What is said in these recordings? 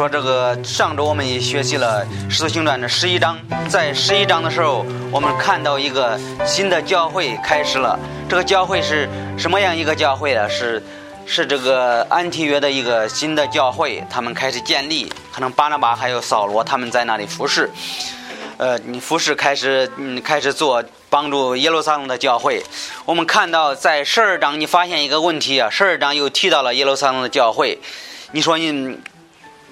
说这个上周我们也学习了《使徒行传》的十一章，在十一章的时候，我们看到一个新的教会开始了。这个教会是什么样一个教会呢？是是这个安提约的一个新的教会，他们开始建立，可能巴拿巴还有扫罗他们在那里服侍。呃，你服侍开始，嗯，开始做帮助耶路撒冷的教会。我们看到在十二章，你发现一个问题啊，十二章又提到了耶路撒冷的教会。你说你。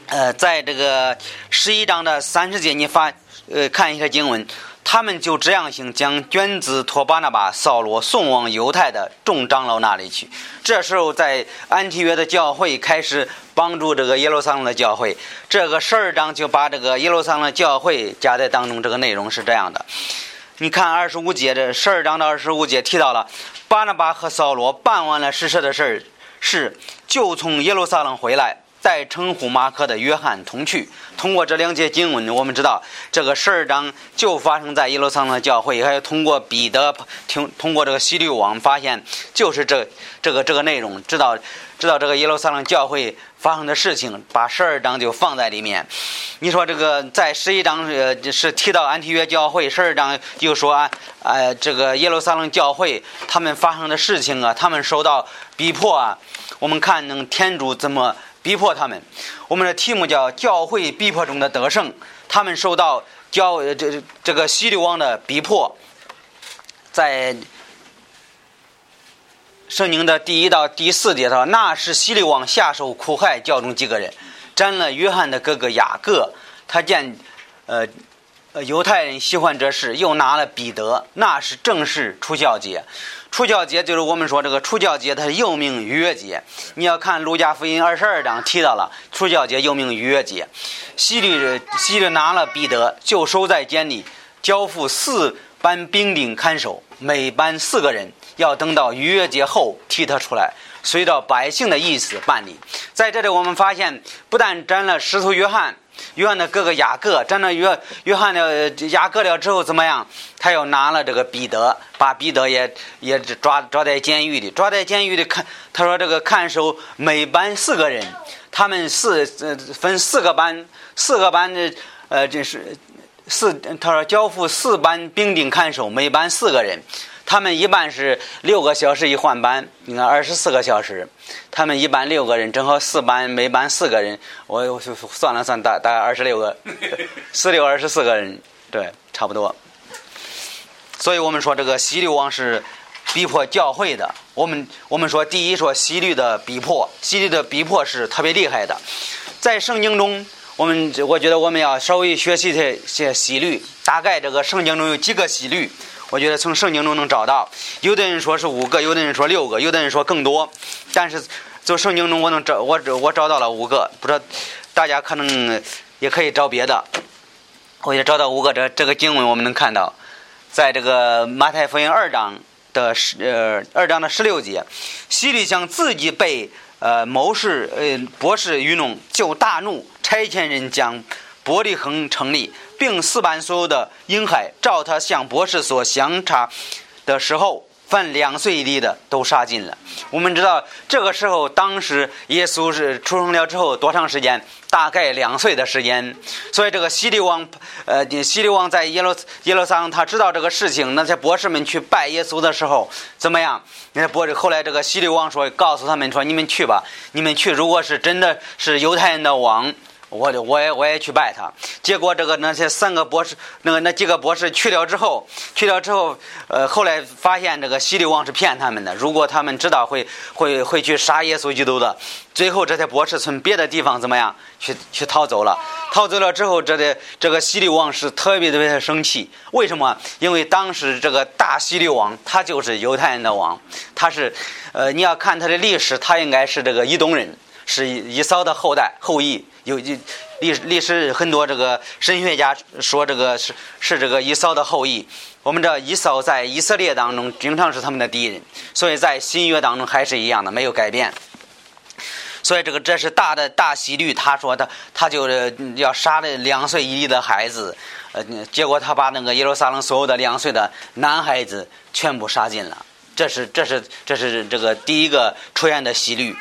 呃，在这个十一章的三十节，你发呃看一下经文，他们就这样行，将卷子托巴拿巴、扫罗送往犹太的众长老那里去。这时候，在安提约的教会开始帮助这个耶路撒冷的教会。这个十二章就把这个耶路撒冷教会加在当中。这个内容是这样的，你看二十五节，这十二章的二十五节提到了巴拿巴和扫罗办完了实事的事儿，是就从耶路撒冷回来。带称呼马可的约翰同去。通过这两节经文，我们知道这个十二章就发生在耶路撒冷教会。还有通过彼得听通过这个希律王发现，就是这这个这个内容，知道知道这个耶路撒冷教会发生的事情，把十二章就放在里面。你说这个在十一章呃是提到安提约教会，十二章又说啊呃这个耶路撒冷教会他们发生的事情啊，他们受到逼迫啊。我们看能天主怎么。逼迫他们，我们的题目叫“教会逼迫中的得胜”。他们受到教这这个希律王的逼迫，在圣经的第一到第四节说，那是希律王下手苦害教中几个人，沾了约翰的哥哥雅各。他见呃犹太人喜欢这事，又拿了彼得。那是正式出教节。除教节就是我们说这个除教节，它是又名逾越节。你要看路加福音二十二章提到了除教节又名逾越节。希律希律拿了彼得，就收在监里，交付四班兵丁看守，每班四个人，要等到逾越节后提他出来，随着百姓的意思办理。在这里我们发现，不但斩了石头约翰。约翰的哥哥雅各，站到约约翰的雅各了之后怎么样？他又拿了这个彼得，把彼得也也抓抓在监狱里，抓在监狱里看。他说这个看守每班四个人，他们四呃分四个班，四个班的呃这是四。他说交付四班兵丁看守，每班四个人。他们一般是六个小时一换班，你看二十四个小时。他们一班六个人，正好四班，每班四个人。我我算了算，大大概二十六个，四六二十四个人，对，差不多。所以我们说这个西律王是逼迫教会的。我们我们说第一说西律的逼迫，西律的逼迫是特别厉害的。在圣经中，我们我觉得我们要稍微学习些些西律。大概这个圣经中有几个西律。我觉得从圣经中能找到，有的人说是五个，有的人说六个，有的人说更多。但是从圣经中我能找我我找到了五个，不知道大家可能也可以找别的。我也找到五个，这这个经文我们能看到，在这个马太福音二章的十呃二章的十六节，希律想自己被呃谋士呃博士愚弄，就大怒，差遣人将伯利恒城里。并四班所有的婴孩，照他向博士所相差的时候，凡两岁以里的都杀尽了。我们知道，这个时候，当时耶稣是出生了之后多长时间？大概两岁的时间。所以，这个希律王，呃，希律王在耶路耶路撒冷，他知道这个事情。那些博士们去拜耶稣的时候，怎么样？那博士后来，这个希律王说，告诉他们说：“你们去吧，你们去。如果是真的是犹太人的王。”我我也我也去拜他，结果这个那些三个博士，那个那几个博士去了之后，去了之后，呃，后来发现这个希律王是骗他们的。如果他们知道会会会去杀耶稣基督的，最后这些博士从别的地方怎么样去去逃走了？逃走了之后，这的这个希律王是特别特别的生气。为什么？因为当时这个大希律王他就是犹太人的王，他是，呃，你要看他的历史，他应该是这个以东人，是以扫的后代后裔。有历历史很多这个神学家说这个是是这个以扫的后裔。我们这以扫在以色列当中经常是他们的敌人，所以在新约当中还是一样的没有改变。所以这个这是大的大希律，他说他他就是要杀了两岁以里的孩子，呃，结果他把那个耶路撒冷所有的两岁的男孩子全部杀尽了。这是这是这是这个第一个出现的希律。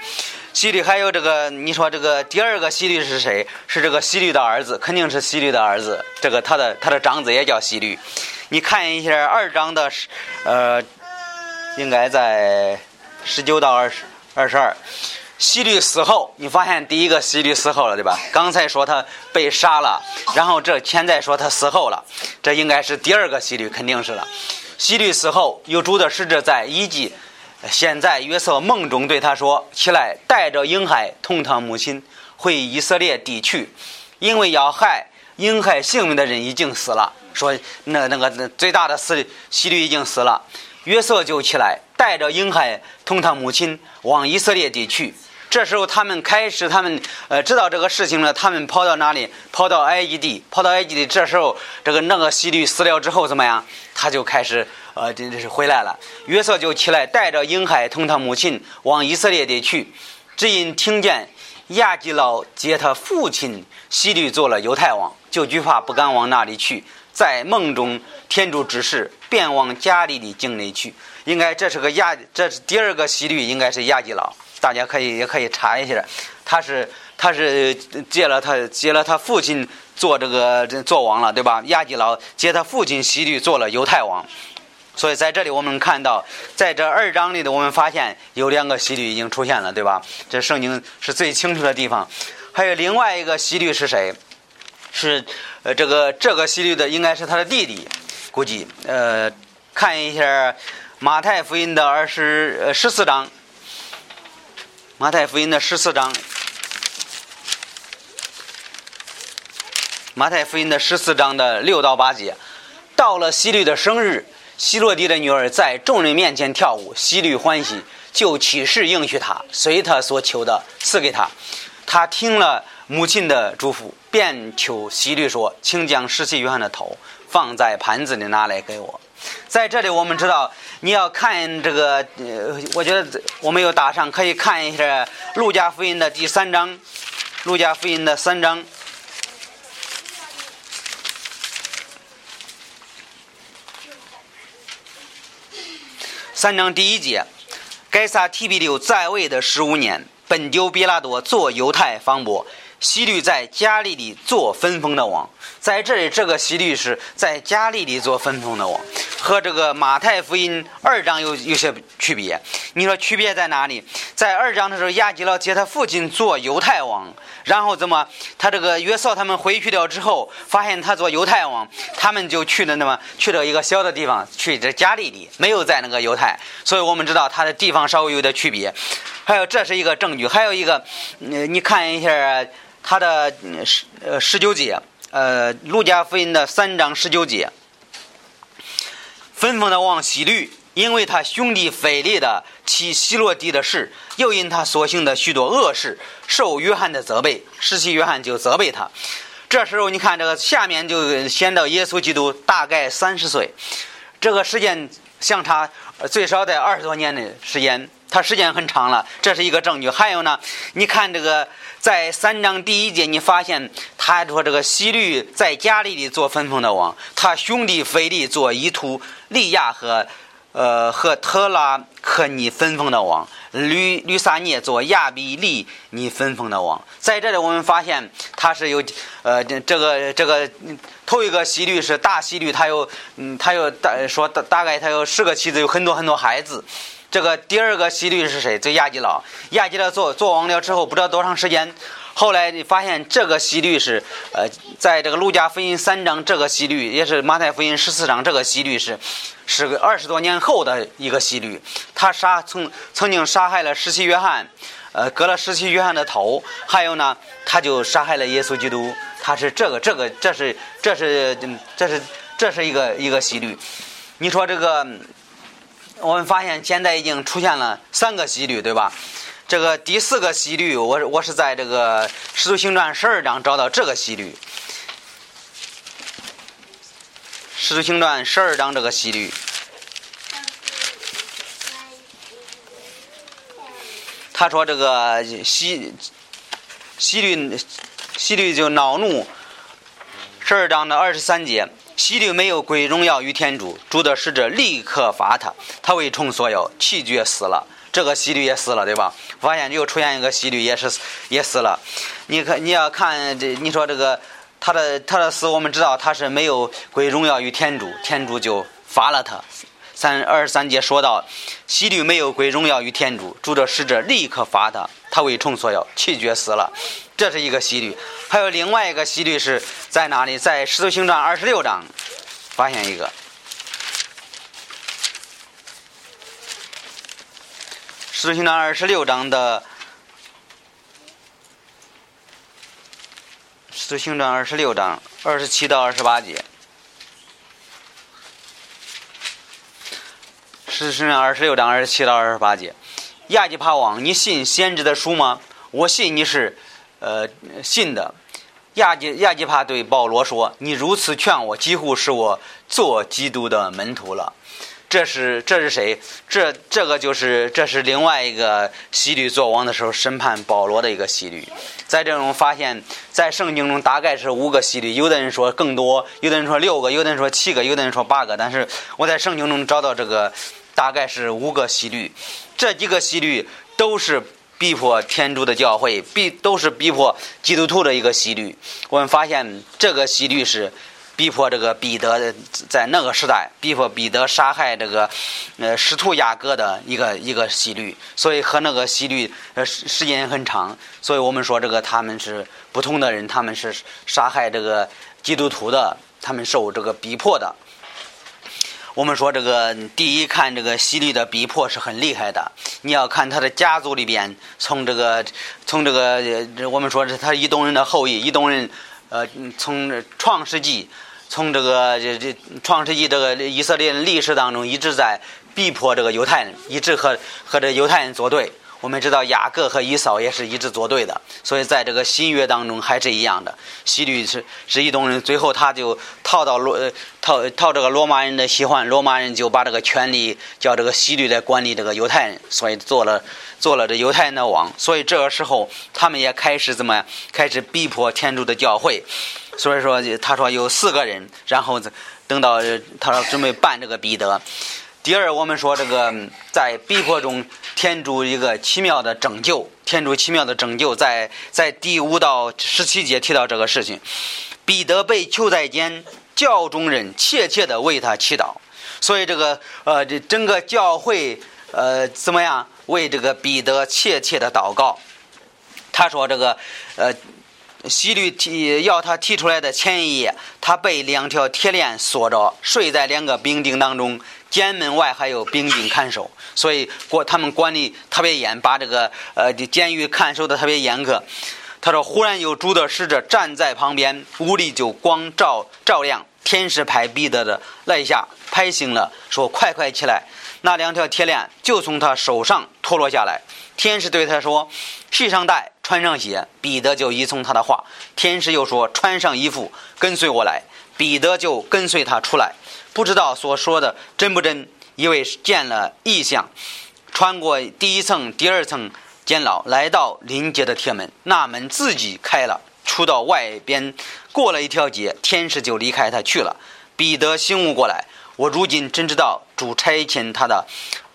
西律还有这个，你说这个第二个西律是谁？是这个西律的儿子，肯定是西律的儿子。这个他的他的长子也叫西律。你看一下二章的，呃，应该在十九到二十二十二。西律死后，你发现第一个西律死后了，对吧？刚才说他被杀了，然后这现在说他死后了，这应该是第二个西律，肯定是了。西律死后，有主的使者在以及现在约瑟梦中对他说：“起来，带着婴孩同他母亲回以色列地去，因为要害婴孩性命的人已经死了。”说那那个最大的死希律已经死了，约瑟就起来，带着婴孩同他母亲往以色列地去。这时候，他们开始，他们呃知道这个事情了。他们跑到哪里？跑到埃及地，跑到埃及地。这时候，这个那个希律死了之后，怎么样？他就开始呃，这这是回来了。约瑟就起来，带着婴孩同他母亲往以色列地去。只因听见亚基老接他父亲希律做了犹太王，就惧怕，不敢往那里去。在梦中，天主指示，便往加利利境内去。应该这是个亚，这是第二个希律，应该是亚基老。大家可以也可以查一下，他是他是接了他接了他父亲做这个做王了，对吧？亚基老接他父亲希律做了犹太王，所以在这里我们看到，在这二章里的我们发现有两个希律已经出现了，对吧？这圣经是最清楚的地方。还有另外一个希律是谁？是呃这个这个希律的应该是他的弟弟，估计呃看一下马太福音的二十呃十四章。马太福音的十四章，马太福音的十四章的六到八节，到了希律的生日，希洛蒂的女儿在众人面前跳舞，希律欢喜，就起誓应许他，随他所求的赐给他。他听了母亲的嘱咐，便求希律说：“请将十七约翰的头放在盘子里拿来给我。”在这里，我们知道你要看这个，呃，我觉得我没有打上，可以看一下《路加福音》的第三章，《路加福音》的三章，三章第一节，该撒提比留在位的十五年，本丢比拉多做犹太方伯。希律在加利里做分封的王，在这里这个希律是在加利里做分封的王，和这个马太福音二章有有些区别。你说区别在哪里？在二章的时候，亚基老接他父亲做犹太王，然后怎么他这个约瑟他们回去了之后，发现他做犹太王，他们就去了那么去了一个小的地方，去这加利利，没有在那个犹太，所以我们知道他的地方稍微有点区别。还有这是一个证据，还有一个，你看一下。他的十呃十九节，呃，路加福音的三章十九节，分封的王希律，因为他兄弟腓力的妻希罗底的事，又因他所行的许多恶事，受约翰的责备，十七约翰就责备他。这时候你看这个下面就先到耶稣基督大概三十岁，这个时间相差最少得二十多年的时间。他时间很长了，这是一个证据。还有呢，你看这个在三章第一节，你发现他说这个希律在加利里做分封的王，他兄弟腓力做伊图利亚和呃和特拉克尼分封的王，吕吕撒涅做亚比利尼分封的王。在这里我们发现他是有呃这个这个头一个希律是大希律，他有嗯他有大说大大概他有十个妻子，有很多很多孩子。这个第二个希律是谁？这亚基老，亚基老做做王了之后，不知道多长时间。后来你发现这个希律是，呃，在这个路加福音三章，这个希律也是马太福音十四章，这个希律是，是个二十多年后的一个希律。他杀曾曾经杀害了十七约翰，呃，割了十七约翰的头，还有呢，他就杀害了耶稣基督。他是这个这个，这是这是这是这是一个一个希律。你说这个？我们发现现在已经出现了三个西律，对吧？这个第四个西律，我我是在这个《使徒行传》十二章找到这个西律，《使徒行传》十二章这个西律，他说这个西西律西律就恼怒，十二章的二十三节。希律没有归荣耀于天主，主的使者立刻罚他，他为虫所有，气绝死了。这个希律也死了，对吧？发现又出现一个希律，也是也死了。你看，你要看这，你说这个他的他的死，我们知道他是没有归荣耀于天主，天主就罚了他。三二十三节说到，希律没有归荣耀于天主，主的使者立刻罚他，他为虫所要，气绝死了。这是一个希律。还有另外一个希律是在哪里？在使徒行传二十六章发现一个。使徒行传二十六章的使徒行传二十六章二十七到二十八节。是是二十六章二十七到二十八节，亚基帕王，你信先知的书吗？我信你是，呃，信的。亚基亚基帕对保罗说：“你如此劝我，几乎是我做基督的门徒了。”这是这是谁？这这个就是这是另外一个希律作王的时候审判保罗的一个希律。在这种发现，在圣经中大概是五个希律，有的人说更多，有的人说六个，有的人说七个，有的人说八个。但是我在圣经中找到这个大概是五个希律，这几个希律都是逼迫天主的教会，逼都是逼迫基督徒的一个希律。我们发现这个希律是。逼迫这个彼得在那个时代逼迫彼得杀害这个呃使徒雅各的一个一个希律，所以和那个希律呃时间很长，所以我们说这个他们是不同的人，他们是杀害这个基督徒的，他们受这个逼迫的。我们说这个第一看这个希律的逼迫是很厉害的，你要看他的家族里边，从这个从这个我们说是他伊东人的后裔，伊东人呃从创世纪。从这个这这创世纪这个以色列历史当中，一直在逼迫这个犹太人，一直和和这犹太人作对。我们知道雅各和以扫也是一直作对的，所以在这个新约当中还是一样的。希律是是一东人，最后他就逃到罗逃逃这个罗马人的喜欢，罗马人就把这个权力叫这个希律来管理这个犹太人，所以做了做了这犹太人的王。所以这个时候他们也开始怎么开始逼迫天主的教会。所以说，他说有四个人，然后等到他说准备办这个彼得。第二，我们说这个在逼迫中，天主一个奇妙的拯救，天主奇妙的拯救，在在第五到十七节提到这个事情。彼得被囚在监，教中人切切的为他祈祷。所以这个呃，这整个教会呃怎么样为这个彼得切切的祷告？他说这个呃。希律提要他提出来的前一夜，他被两条铁链锁着，睡在两个兵丁当中，监门外还有兵丁看守，所以过他们管理特别严，把这个呃监狱看守的特别严格。他说：“忽然有主的使者站在旁边，屋里就光照照亮。天使拍彼得的肋下，拍醒了，说：‘快快起来！’那两条铁链就从他手上脱落下来。天使对他说：‘系上带。’穿上鞋，彼得就依从他的话。天使又说：“穿上衣服，跟随我来。”彼得就跟随他出来，不知道所说的真不真，以为见了异象。穿过第一层、第二层监牢，来到临街的铁门，那门自己开了，出到外边，过了一条街，天使就离开他去了。彼得醒悟过来，我如今真知道主差遣他的。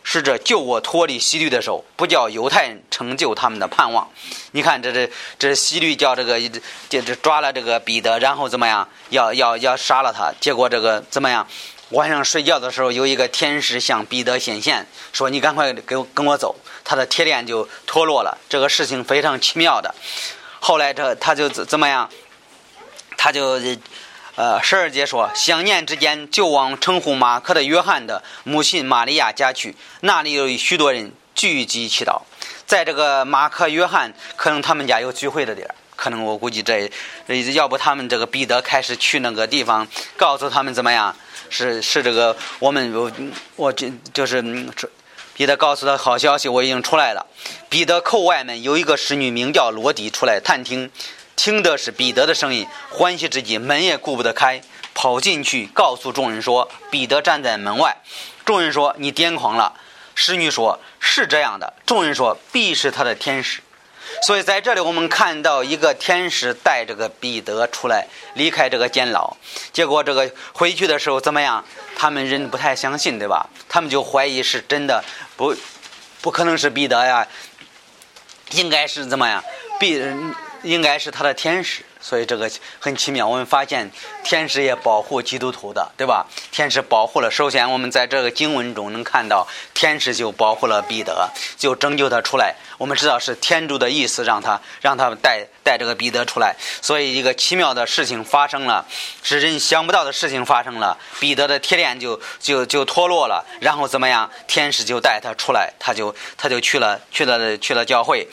使者救我脱离西律的手，不叫犹太人成就他们的盼望。你看，这这这西律叫这个这这抓了这个彼得，然后怎么样？要要要杀了他。结果这个怎么样？晚上睡觉的时候，有一个天使向彼得显现，说：“你赶快给我跟我走。”他的铁链就脱落了。这个事情非常奇妙的。后来这他就怎么样？他就。呃，十二节说，想念之间就往称呼马克的约翰的母亲玛利亚家去，那里有许多人聚集祈祷。在这个马克约翰，可能他们家有聚会的地儿，可能我估计这，要不他们这个彼得开始去那个地方，告诉他们怎么样？是是这个我们我我就就是彼得告诉他好消息，我已经出来了。彼得叩外面有一个侍女名叫罗迪出来探听。听的是彼得的声音，欢喜之际，门也顾不得开，跑进去告诉众人说：“彼得站在门外。”众人说：“你癫狂了。”侍女说：“是这样的。”众人说：“必是他的天使。”所以在这里，我们看到一个天使带这个彼得出来，离开这个监牢。结果这个回去的时候怎么样？他们人不太相信，对吧？他们就怀疑是真的不。不可能是彼得呀，应该是怎么样？彼应该是他的天使。所以这个很奇妙，我们发现天使也保护基督徒的，对吧？天使保护了。首先，我们在这个经文中能看到，天使就保护了彼得，就拯救他出来。我们知道是天主的意思，让他让他带带这个彼得出来。所以一个奇妙的事情发生了，是人想不到的事情发生了。彼得的铁链就就就脱落了，然后怎么样？天使就带他出来，他就他就去了去了去了教会。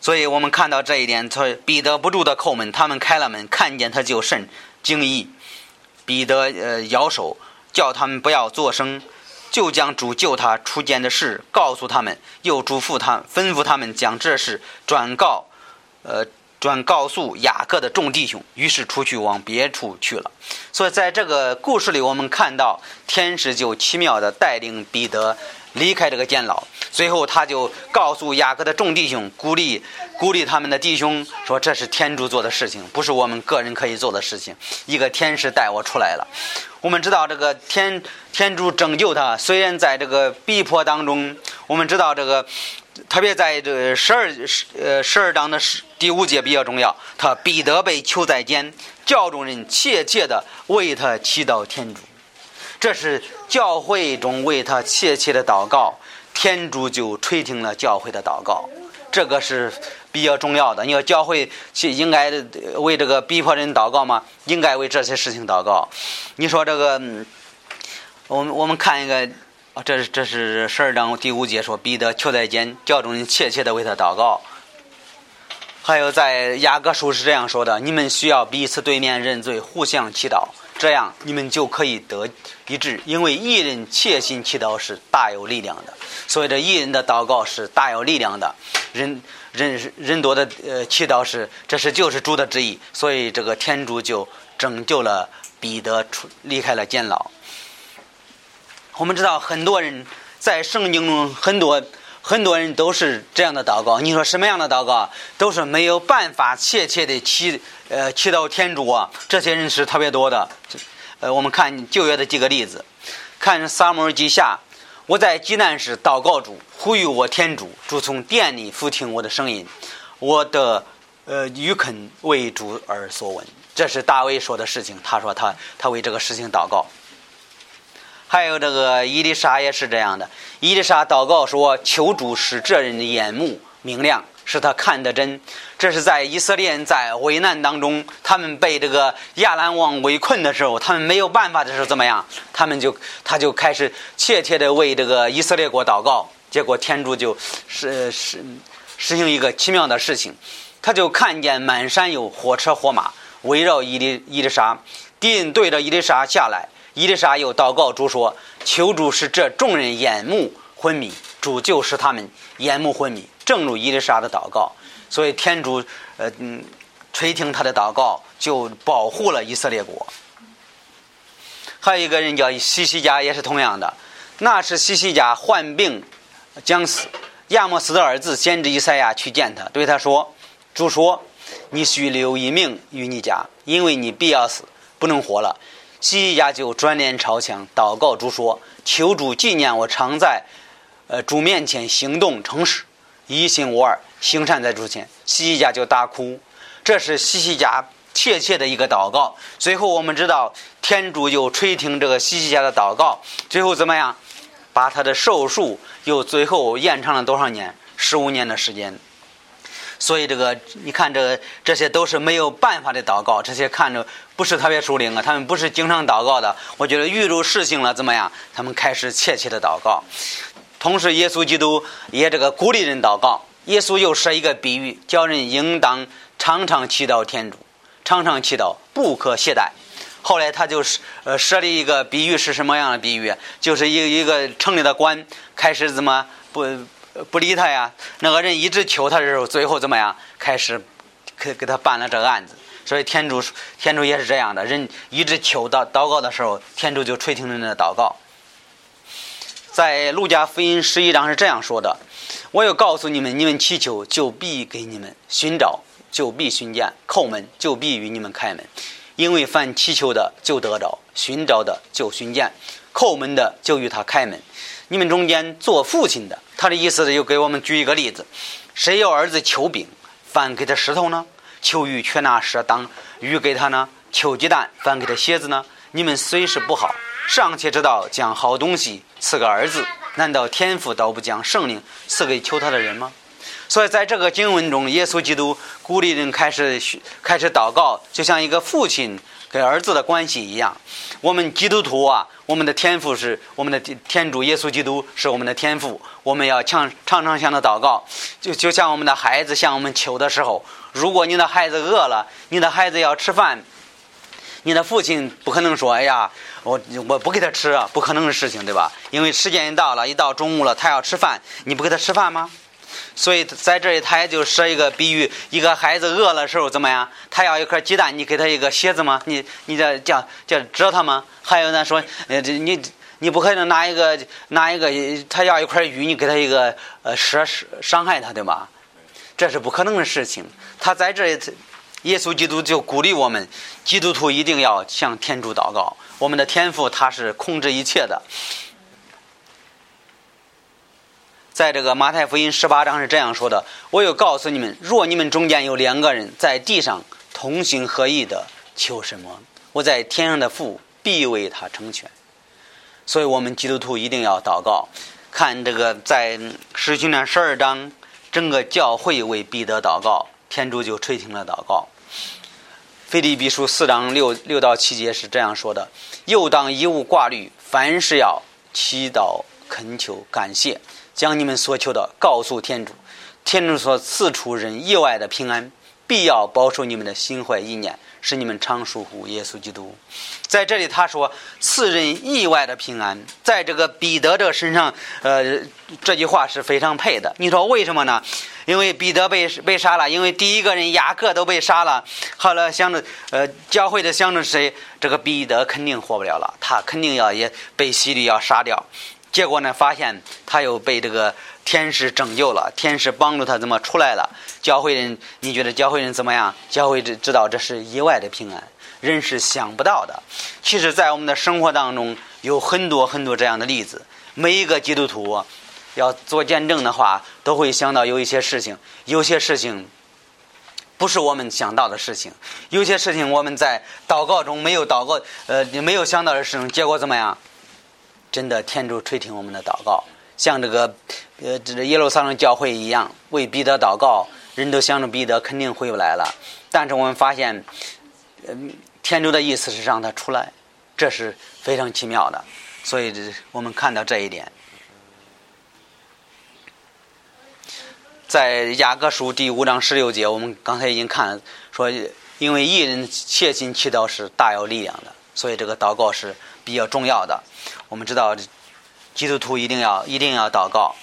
所以我们看到这一点，他彼得不住的叩门，他们开了门，看见他就甚惊异。彼得呃摇手，叫他们不要作声，就将主救他出监的事告诉他们，又嘱咐他吩咐他们将这事转告，呃转告诉雅各的众弟兄。于是出去往别处去了。所以在这个故事里，我们看到天使就奇妙的带领彼得。离开这个监牢，最后他就告诉雅各的众弟兄，鼓励鼓励他们的弟兄说：“这是天主做的事情，不是我们个人可以做的事情。一个天使带我出来了。我们知道这个天天主拯救他，虽然在这个逼迫当中，我们知道这个，特别在这十二十呃十二章的十第五节比较重要。他彼得被囚在监，教众人切切的为他祈祷天主。”这是教会中为他切切的祷告，天主就垂听了教会的祷告，这个是比较重要的。你说教会去应该为这个逼迫人祷告吗？应该为这些事情祷告。你说这个，我们我们看一个，这是这是十二章第五节说彼得求在监，教众人切切的为他祷告。还有在雅各书是这样说的：你们需要彼此对面认罪，互相祈祷。这样你们就可以得一致，因为一人切心祈祷是大有力量的。所以这一人的祷告是大有力量的，人人人多的呃祈祷是，这是就是主的旨意。所以这个天主就拯救了彼得出离开了监牢。我们知道很多人在圣经中很多。很多人都是这样的祷告，你说什么样的祷告？都是没有办法切切的祈，呃，祈祷天主啊。这些人是特别多的。呃，我们看旧约的几个例子，看撒母耳记下，我在济南时祷告主，呼吁我天主，主从殿里俯听我的声音，我的呃愚恳为主而所闻。这是大卫说的事情，他说他他为这个事情祷告。还有这个伊丽莎也是这样的。伊丽莎祷告说：“求主使这人的眼目明亮，使他看得真。”这是在以色列人在危难当中，他们被这个亚兰王围困的时候，他们没有办法的时候怎么样？他们就他就开始切切的为这个以色列国祷告。结果天主就是实实行一个奇妙的事情，他就看见满山有火车火马围绕伊丽伊丽莎，敌人对着伊丽莎下来。伊丽莎又祷告主说：“求主使这众人眼目昏迷，主就使他们眼目昏迷。”正如伊丽莎的祷告，所以天主呃嗯垂听他的祷告，就保护了以色列国。还有一个人叫西西家，也是同样的。那是西西家患病将死，亚莫斯的儿子先知以赛亚去见他，对他说：“主说，你须留一命于你家，因为你必要死，不能活了。”西西家就转脸朝墙祷告主说：“求主纪念我常在，呃主面前行动诚实，一心无二，行善在主前。”西西家就大哭，这是西西家切切的一个祷告。最后我们知道，天主又垂听这个西西家的祷告，最后怎么样？把他的寿数又最后延长了多少年？十五年的时间。所以这个，你看这个这些都是没有办法的祷告，这些看着不是特别属灵啊，他们不是经常祷告的。我觉得遇入事情了怎么样？他们开始切切的祷告。同时，耶稣基督也这个鼓励人祷告。耶稣又设一个比喻，叫人应当常常祈祷天主，常常祈祷，不可懈怠。后来他就是呃设立一个比喻是什么样的比喻？就是一一个城里的官开始怎么不？不理他呀，那个人一直求他的时候，最后怎么样？开始给给他办了这个案子。所以天主天主也是这样的，人一直求祷祷告的时候，天主就垂听人的祷告。在路加福音十一章是这样说的：“我要告诉你们，你们祈求就必给你们，寻找就必寻见，叩门就必与你们开门。因为凡祈求的就得着，寻找的就寻见，叩门的就与他开门。你们中间做父亲的。”他的意思是又给我们举一个例子：谁有儿子求饼，反给他石头呢？求鱼却拿蛇当鱼给他呢？求鸡蛋，反给他蝎子呢？你们虽是不好，尚且知道将好东西赐给儿子，难道天父倒不将圣灵赐给求他的人吗？所以，在这个经文中，耶稣基督鼓励人开始开始祷告，就像一个父亲跟儿子的关系一样。我们基督徒啊，我们的天赋是我们的天主耶稣基督是我们的天赋，我们要常常常向他祷告，就就像我们的孩子向我们求的时候，如果你的孩子饿了，你的孩子要吃饭，你的父亲不可能说：“哎呀，我我不给他吃啊，不可能的事情，对吧？”因为时间一到了，一到中午了，他要吃饭，你不给他吃饭吗？所以在这里，他也就设一个比喻：一个孩子饿了时候怎么样？他要一颗鸡蛋，你给他一个蝎子吗？你你这叫叫蛰他吗？还有呢，说呃，这你你不可能拿一个拿一个他要一块鱼，你给他一个呃蛇伤害他，对吧？这是不可能的事情。他在这里，耶稣基督就鼓励我们基督徒一定要向天主祷告。我们的天父他是控制一切的。在这个马太福音十八章是这样说的：“我又告诉你们，若你们中间有两个人在地上同心合意的求什么，我在天上的父必为他成全。”所以，我们基督徒一定要祷告。看这个在使徒传十二章，整个教会为彼得祷告，天主就垂听了祷告。腓立比书四章六六到七节是这样说的：“又当一物挂虑，凡事要祈祷恳求感谢。”将你们所求的告诉天主，天主所赐出人意外的平安，必要保守你们的心怀意念，使你们常属乎耶稣基督。在这里他说赐人意外的平安，在这个彼得这个身上，呃，这句话是非常配的。你说为什么呢？因为彼得被被杀了，因为第一个人雅各都被杀了。后来想着，呃，教会的想着谁？这个彼得肯定活不了了，他肯定要也被洗礼要杀掉。结果呢？发现他又被这个天使拯救了，天使帮助他怎么出来了？教会人，你觉得教会人怎么样？教会知知道这是意外的平安，人是想不到的。其实，在我们的生活当中，有很多很多这样的例子。每一个基督徒要做见证的话，都会想到有一些事情，有些事情不是我们想到的事情，有些事情我们在祷告中没有祷告，呃，没有想到的事情，结果怎么样？真的，天主垂听我们的祷告，像这个，呃，这耶路撒冷教会一样，为彼得祷告，人都想着彼得肯定回不来了。但是我们发现，嗯，天主的意思是让他出来，这是非常奇妙的。所以，我们看到这一点，在雅各书第五章十六节，我们刚才已经看了说，因为一人切心祈祷是大有力量的，所以这个祷告是比较重要的。我们知道，基督徒一定要一定要祷告。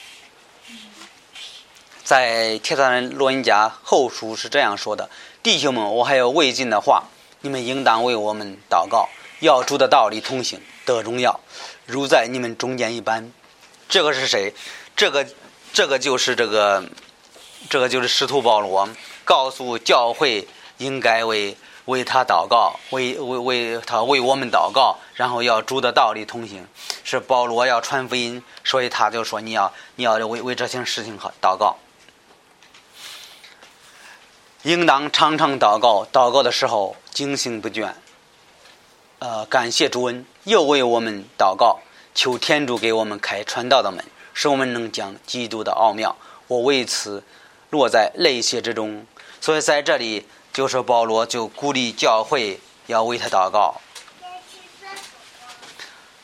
在《帖撒罗尼迦后书》是这样说的：“弟兄们，我还有未尽的话，你们应当为我们祷告，要主的道理同行，得荣耀，如在你们中间一般。”这个是谁？这个这个就是这个这个就是使徒保罗告诉教会应该为。为他祷告，为为为他为我们祷告，然后要主的道理同行。是保罗要传福音，所以他就说你要你要为为这些事情和祷告，应当常常祷告，祷告的时候精心不倦。呃，感谢主恩，又为我们祷告，求天主给我们开传道的门，使我们能讲基督的奥妙。我为此落在泪血之中，所以在这里。就是保罗就鼓励教会要为他祷告，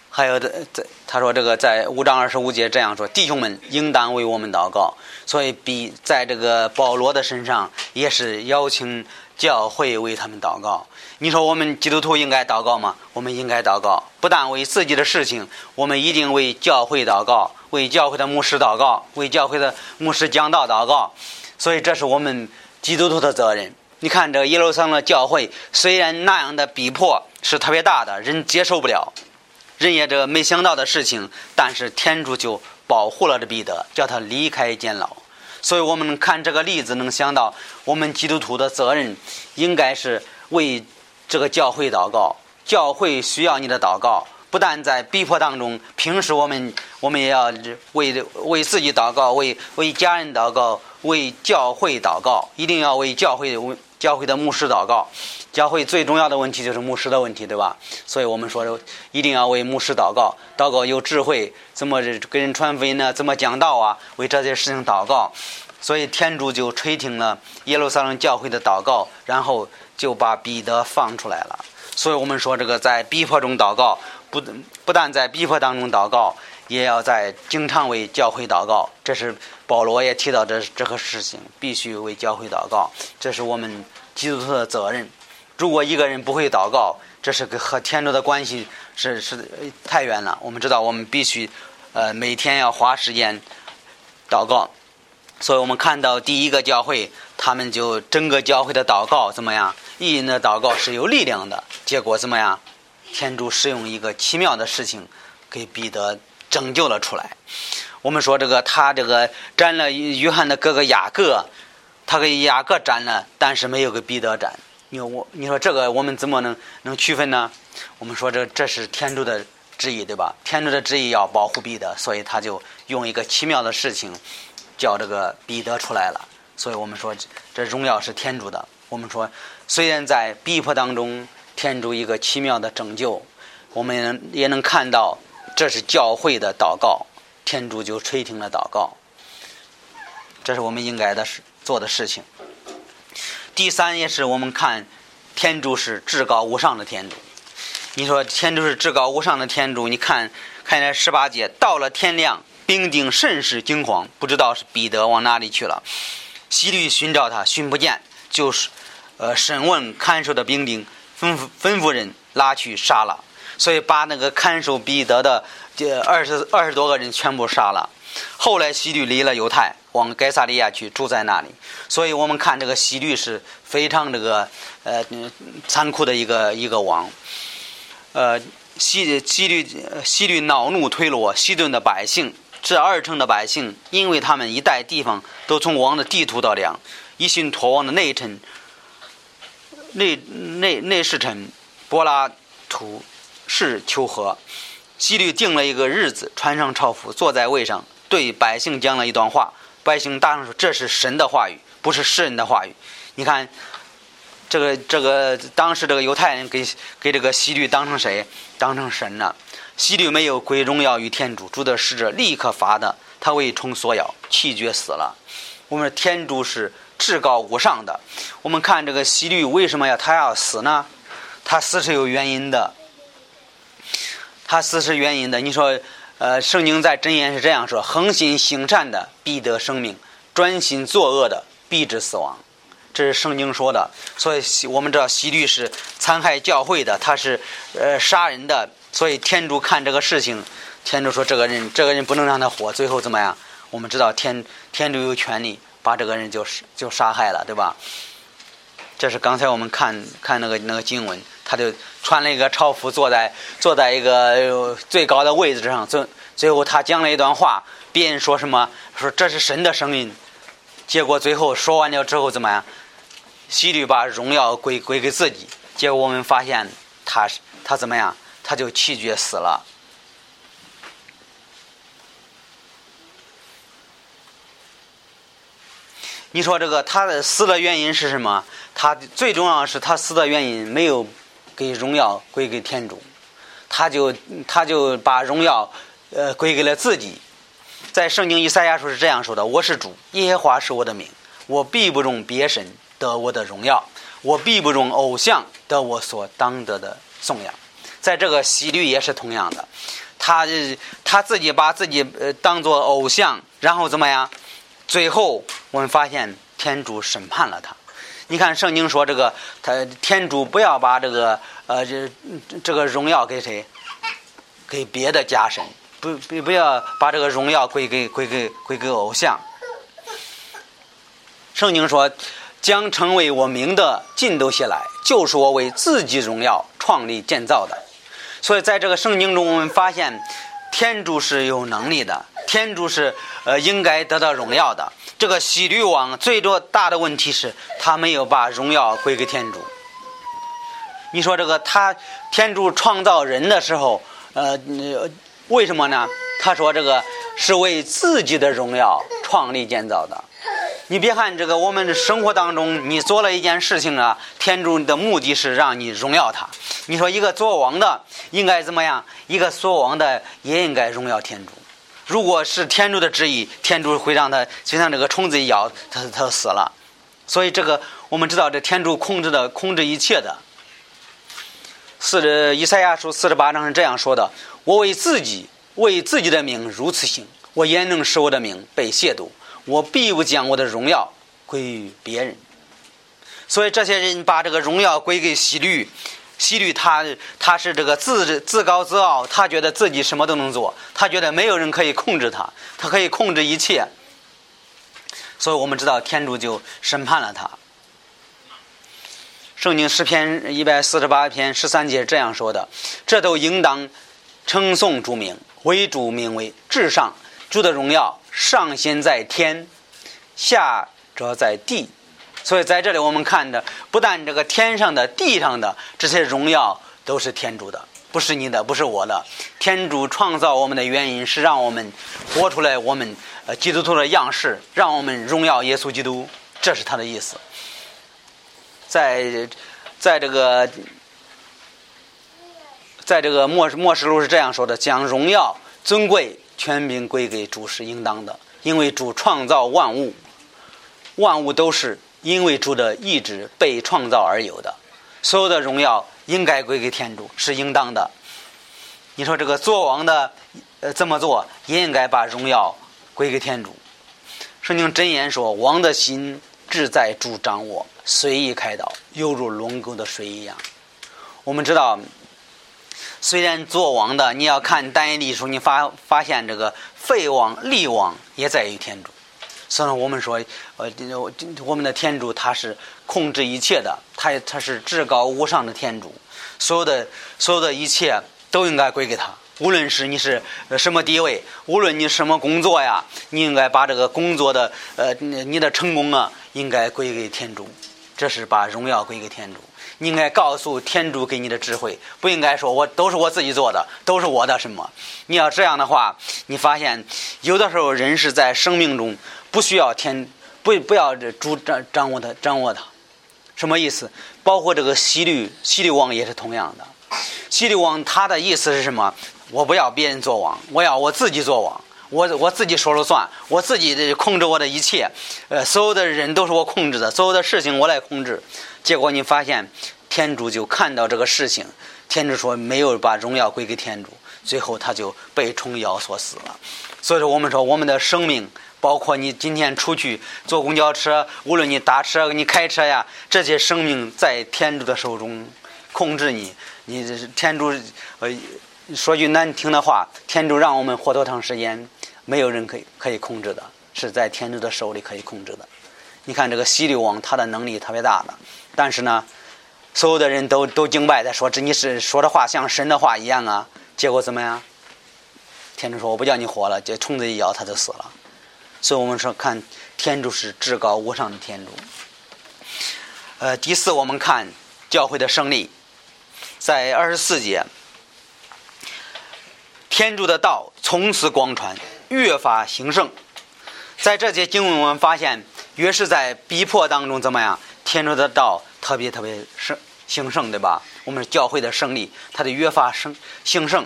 还有的在他说这个在五章二十五节这样说：弟兄们应当为我们祷告。所以比在这个保罗的身上也是邀请教会为他们祷告。你说我们基督徒应该祷告吗？我们应该祷告，不但为自己的事情，我们一定为教会祷告，为教会的牧师祷告，为教会的牧师讲道祷告。所以这是我们基督徒的责任。你看这耶路撒冷的教会，虽然那样的逼迫是特别大的，人接受不了，人也这没想到的事情，但是天主就保护了这彼得，叫他离开监牢。所以我们看这个例子，能想到我们基督徒的责任，应该是为这个教会祷告。教会需要你的祷告，不但在逼迫当中，平时我们我们也要为为自己祷告，为为家人祷告，为教会祷告，一定要为教会教会的牧师祷告。教会最重要的问题就是牧师的问题，对吧？所以我们说一定要为牧师祷告，祷告有智慧，怎么给人传福音呢？怎么讲道啊？为这些事情祷告。所以天主就垂听了耶路撒冷教会的祷告，然后就把彼得放出来了。所以我们说，这个在逼迫中祷告，不不但在逼迫当中祷告，也要在经常为教会祷告。这是保罗也提到这这个事情，必须为教会祷告，这是我们基督徒的责任。如果一个人不会祷告，这是个和天主的关系是是太远了。我们知道，我们必须呃每天要花时间祷告。所以我们看到第一个教会，他们就整个教会的祷告怎么样？一人的祷告是有力量的。结果怎么样？天主使用一个奇妙的事情，给彼得拯救了出来。我们说这个他这个斩了约翰的哥哥雅各，他给雅各斩了，但是没有给彼得斩。你说我，你说这个我们怎么能能区分呢？我们说这这是天主的旨意，对吧？天主的旨意要保护彼得，所以他就用一个奇妙的事情。叫这个彼得出来了，所以我们说这荣耀是天主的。我们说，虽然在逼迫当中，天主一个奇妙的拯救，我们也能看到这是教会的祷告，天主就垂听了祷告。这是我们应该的事做的事情。第三也是我们看，天主是至高无上的天主。你说天主是至高无上的天主，你看看这十八节，到了天亮。兵丁甚是惊慌，不知道是彼得往哪里去了。西律寻找他，寻不见，就是，呃，审问看守的兵丁，吩咐吩咐人拉去杀了。所以把那个看守彼得的这二十二十多个人全部杀了。后来西律离了犹太，往该萨利亚去住在那里。所以我们看这个西律是非常这个呃残酷的一个一个王。呃，西西律西律恼怒推罗西顿的百姓。这二城的百姓，因为他们一带地方都从王的地图到量，一心托王的内臣、内内内侍臣柏拉图是求和。西律定了一个日子，穿上朝服，坐在位上，对百姓讲了一段话。百姓大声说：“这是神的话语，不是世人的话语。”你看，这个这个当时这个犹太人给给这个西律当成谁？当成神了。西律没有归荣耀于天主，主的使者立刻罚的，他为虫所咬，气绝死了。我们天主是至高无上的。我们看这个西律为什么要他要死呢？他死是有原因的。他死是原因的。你说，呃，圣经在箴言是这样说：恒心行善的必得生命，专心作恶的必致死亡。这是圣经说的。所以我们知道西律是残害教会的，他是呃杀人的。所以天主看这个事情，天主说这个人，这个人不能让他活。最后怎么样？我们知道天天主有权利把这个人就就杀害了，对吧？这是刚才我们看看那个那个经文，他就穿了一个朝服，坐在坐在一个最高的位置上。最最后他讲了一段话，别人说什么？说这是神的声音。结果最后说完了之后怎么样？希律把荣耀归归给自己。结果我们发现他他怎么样？他就气绝死了。你说这个他的死的原因是什么？他最重要是他死的原因没有给荣耀归给天主，他就他就把荣耀呃归给了自己。在圣经以赛亚书是这样说的：“我是主，耶和华是我的名，我必不容别神得我的荣耀，我必不容偶像得我所当得的颂扬。”在这个西律也是同样的，他他自己把自己当做偶像，然后怎么样？最后我们发现天主审判了他。你看圣经说这个，他天主不要把这个呃这这个荣耀给谁？给别的家神，不不不要把这个荣耀归给归给归给偶像。圣经说。将成为我名的尽都写来，就是我为自己荣耀创立建造的。所以，在这个圣经中，我们发现天主是有能力的，天主是呃应该得到荣耀的。这个西律王最多大的问题是他没有把荣耀归给天主。你说这个他天主创造人的时候，呃，为什么呢？他说这个是为自己的荣耀创立建造的。你别看这个，我们的生活当中，你做了一件事情啊，天主的目的是让你荣耀他。你说一个做王的应该怎么样？一个做王的也应该荣耀天主。如果是天主的旨意，天主会让他就像这个虫子一咬，他他死了。所以这个我们知道，这天主控制的控制一切的。四十以赛亚书四十八章是这样说的：“我为自己为自己的名如此行，我焉能使我的名被亵渎？我必不将我的荣耀归于别人。”所以这些人把这个荣耀归给希律。希律他他是这个自自高自傲，他觉得自己什么都能做，他觉得没有人可以控制他，他可以控制一切。所以我们知道天主就审判了他。圣经诗篇一百四十八篇十三节这样说的：“这都应当称颂主名，为主名为至上。主的荣耀上先在天，下者在地。”所以在这里，我们看的不但这个天上的、地上的这些荣耀都是天主的，不是你的，不是我的。天主创造我们的原因是让我们活出来我们呃基督徒的样式，让我们荣耀耶稣基督，这是他的意思。在在这个在这个末末世录是这样说的：将荣耀、尊贵、权柄归给主是应当的，因为主创造万物，万物都是。因为主的意志被创造而有的，所有的荣耀应该归给天主，是应当的。你说这个做王的，呃，这么做也应该把荣耀归给天主。圣经真言说：“王的心志在主掌握，随意开导，犹如龙沟的水一样。”我们知道，虽然做王的，你要看单一历书，你发发现这个废王、立王也在于天主。所以我们说，呃，我们的天主他是控制一切的，他他是至高无上的天主，所有的所有的一切都应该归给他。无论是你是什么地位，无论你什么工作呀，你应该把这个工作的呃你的成功啊，应该归给天主，这是把荣耀归给天主。应该告诉天主给你的智慧，不应该说我都是我自己做的，都是我的什么？你要这样的话，你发现有的时候人是在生命中。不需要天，不不要这主掌掌握它，掌握它，什么意思？包括这个西律，西律王也是同样的。西律王他的意思是什么？我不要别人做王，我要我自己做王，我我自己说了算，我自己的控制我的一切，呃，所有的人都是我控制的，所有的事情我来控制。结果你发现，天主就看到这个事情，天主说没有把荣耀归给天主，最后他就被虫咬所死了。所以说，我们说我们的生命。包括你今天出去坐公交车，无论你打车、你开车呀，这些生命在天主的手中控制你。你天主，呃，说句难听的话，天主让我们活多长时间，没有人可以可以控制的，是在天主的手里可以控制的。你看这个西律王，他的能力特别大的，但是呢，所有的人都都敬拜，在说这你是说的话像神的话一样啊。结果怎么样？天主说：“我不叫你活了。”这虫子一咬，他就死了。所以我们说，看天主是至高无上的天主。呃，第四，我们看教会的胜利，在二十四节，天主的道从此广传，越发兴盛。在这些经文，我们发现，越是在逼迫当中，怎么样？天主的道特别特别盛兴盛，对吧？我们教会的胜利，它的越发盛兴盛。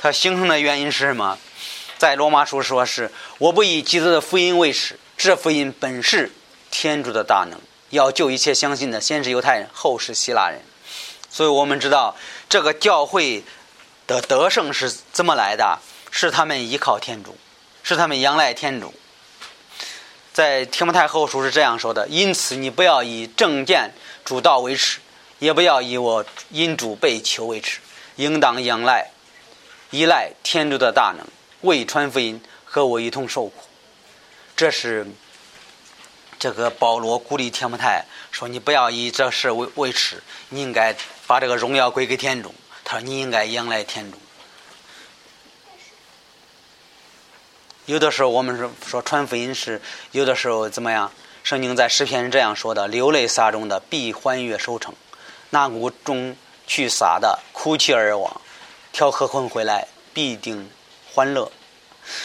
它兴盛的原因是什么？在罗马书说是我不以基督的福音为耻，这福音本是天主的大能，要救一切相信的，先是犹太人，后是希腊人。所以我们知道这个教会的得胜是怎么来的？是他们依靠天主，是他们仰赖天主。在提摩太后书是这样说的：因此你不要以正见主道为耻，也不要以我因主被囚为耻，应当仰赖依赖天主的大能。为传福音和我一同受苦，这是这个保罗鼓励天摩太说：“你不要以这事为为耻，你应该把这个荣耀归给天主。”他说：“你应该仰赖天主。”有的时候我们是说传福音是有的时候怎么样？圣经在诗篇是这样说的：“流泪撒种的必欢悦收成，那谷中去撒的哭泣而亡。”挑河魂回来，必定欢乐。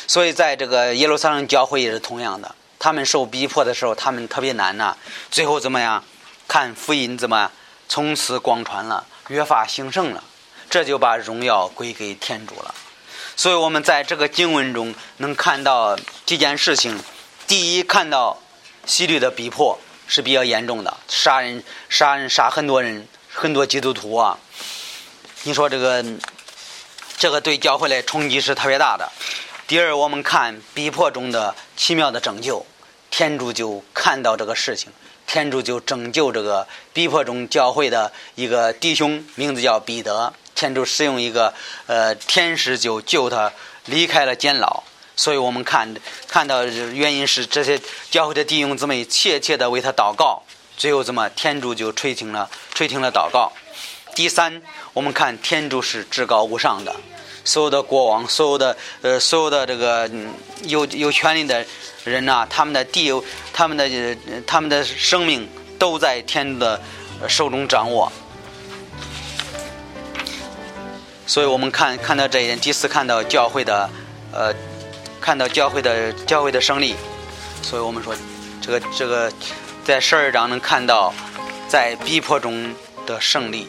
所以在这个耶路撒冷教会也是同样的，他们受逼迫的时候，他们特别难呐。最后怎么样？看福音怎么从此广传了，越发兴盛了，这就把荣耀归给天主了。所以我们在这个经文中能看到几件事情：第一，看到希律的逼迫是比较严重的，杀人、杀人、杀很多人，很多基督徒啊。你说这个，这个对教会来冲击是特别大的。第二，我们看逼迫中的奇妙的拯救，天主就看到这个事情，天主就拯救这个逼迫中教会的一个弟兄，名字叫彼得。天主使用一个呃天使就救他离开了监牢。所以我们看看到原因是这些教会的弟兄姊妹切切的为他祷告，最后怎么天主就垂听了垂听了祷告。第三，我们看天主是至高无上的。所有的国王，所有的呃，所有的这个有有权利的人呐，他们的地，他们的他们的生命都在天的手中掌握。所以我们看看到这一点，第四看到教会的呃，看到教会的教会的胜利。所以我们说，这个这个在十二章能看到在逼迫中的胜利。